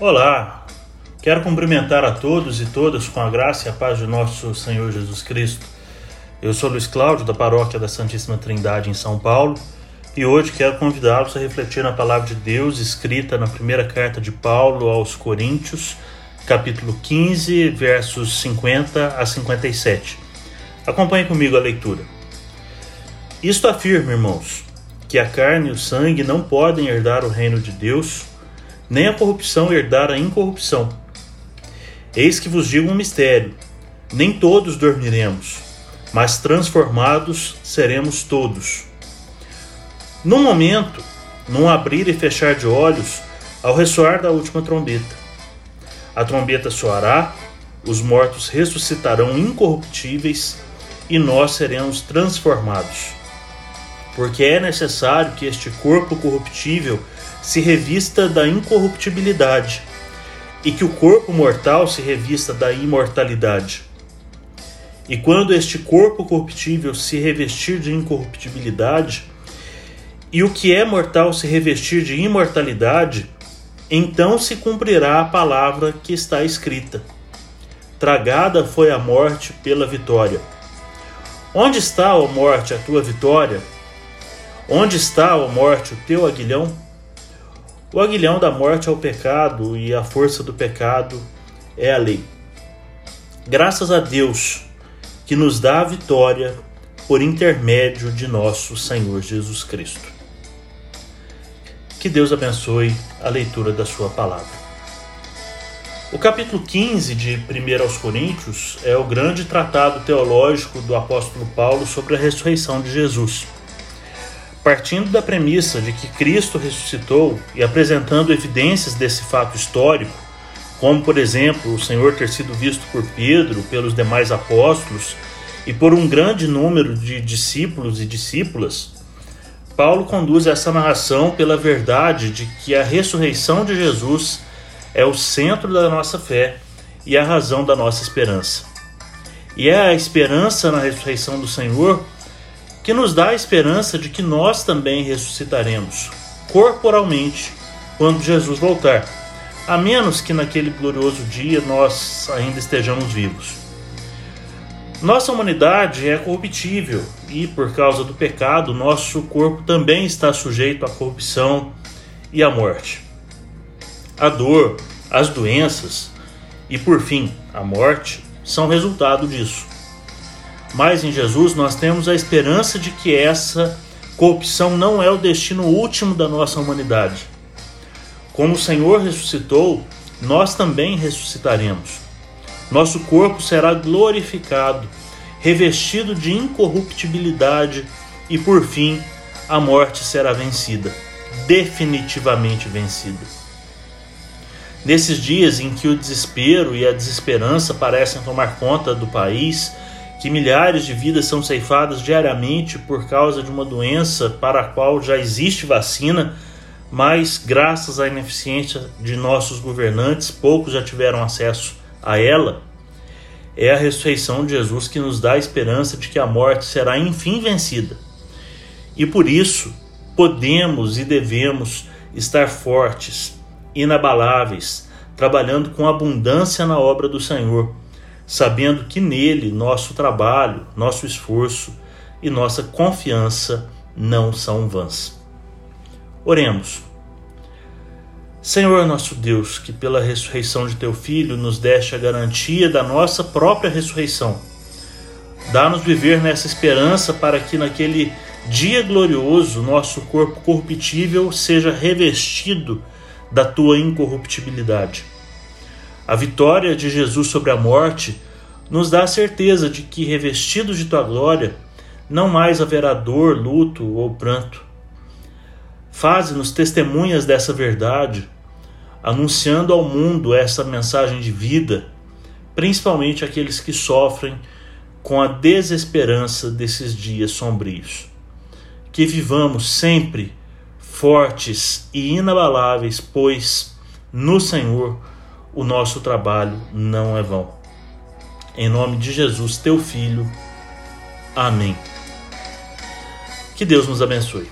Olá, quero cumprimentar a todos e todas com a graça e a paz de nosso Senhor Jesus Cristo. Eu sou Luiz Cláudio, da Paróquia da Santíssima Trindade em São Paulo, e hoje quero convidá-los a refletir na palavra de Deus escrita na primeira carta de Paulo aos Coríntios, capítulo 15, versos 50 a 57. Acompanhe comigo a leitura. Isto afirma, irmãos, que a carne e o sangue não podem herdar o reino de Deus nem a corrupção herdar a incorrupção. Eis que vos digo um mistério: nem todos dormiremos, mas transformados seremos todos. Num momento, num abrir e fechar de olhos, ao ressoar da última trombeta. A trombeta soará, os mortos ressuscitarão incorruptíveis e nós seremos transformados. Porque é necessário que este corpo corruptível se revista da incorruptibilidade e que o corpo mortal se revista da imortalidade. E quando este corpo corruptível se revestir de incorruptibilidade, e o que é mortal se revestir de imortalidade, então se cumprirá a palavra que está escrita: Tragada foi a morte pela vitória. Onde está, ó morte, a tua vitória? Onde está, ó morte, o teu aguilhão? O aguilhão da morte é o pecado e a força do pecado é a lei. Graças a Deus que nos dá a vitória por intermédio de nosso Senhor Jesus Cristo. Que Deus abençoe a leitura da Sua palavra. O capítulo 15 de 1 aos Coríntios é o grande tratado teológico do apóstolo Paulo sobre a ressurreição de Jesus. Partindo da premissa de que Cristo ressuscitou e apresentando evidências desse fato histórico, como por exemplo o Senhor ter sido visto por Pedro, pelos demais apóstolos e por um grande número de discípulos e discípulas, Paulo conduz essa narração pela verdade de que a ressurreição de Jesus é o centro da nossa fé e a razão da nossa esperança. E é a esperança na ressurreição do Senhor que nos dá a esperança de que nós também ressuscitaremos corporalmente quando Jesus voltar, a menos que naquele glorioso dia nós ainda estejamos vivos. Nossa humanidade é corruptível e, por causa do pecado, nosso corpo também está sujeito à corrupção e à morte. A dor, as doenças e, por fim, a morte são resultado disso. Mas em Jesus nós temos a esperança de que essa corrupção não é o destino último da nossa humanidade. Como o Senhor ressuscitou, nós também ressuscitaremos. Nosso corpo será glorificado, revestido de incorruptibilidade e, por fim, a morte será vencida, definitivamente vencida. Nesses dias em que o desespero e a desesperança parecem tomar conta do país, que milhares de vidas são ceifadas diariamente por causa de uma doença para a qual já existe vacina, mas graças à ineficiência de nossos governantes, poucos já tiveram acesso a ela. É a ressurreição de Jesus que nos dá a esperança de que a morte será enfim vencida. E por isso, podemos e devemos estar fortes, inabaláveis, trabalhando com abundância na obra do Senhor sabendo que nele nosso trabalho, nosso esforço e nossa confiança não são vãs. Oremos. Senhor nosso Deus, que pela ressurreição de teu Filho nos deste a garantia da nossa própria ressurreição, dá-nos viver nessa esperança para que naquele dia glorioso nosso corpo corruptível seja revestido da tua incorruptibilidade a vitória de Jesus sobre a morte nos dá a certeza de que, revestidos de tua glória, não mais haverá dor, luto ou pranto. Faze-nos testemunhas dessa verdade, anunciando ao mundo essa mensagem de vida, principalmente aqueles que sofrem com a desesperança desses dias sombrios. Que vivamos sempre fortes e inabaláveis, pois no Senhor o nosso trabalho não é vão. Em nome de Jesus, teu Filho. Amém. Que Deus nos abençoe.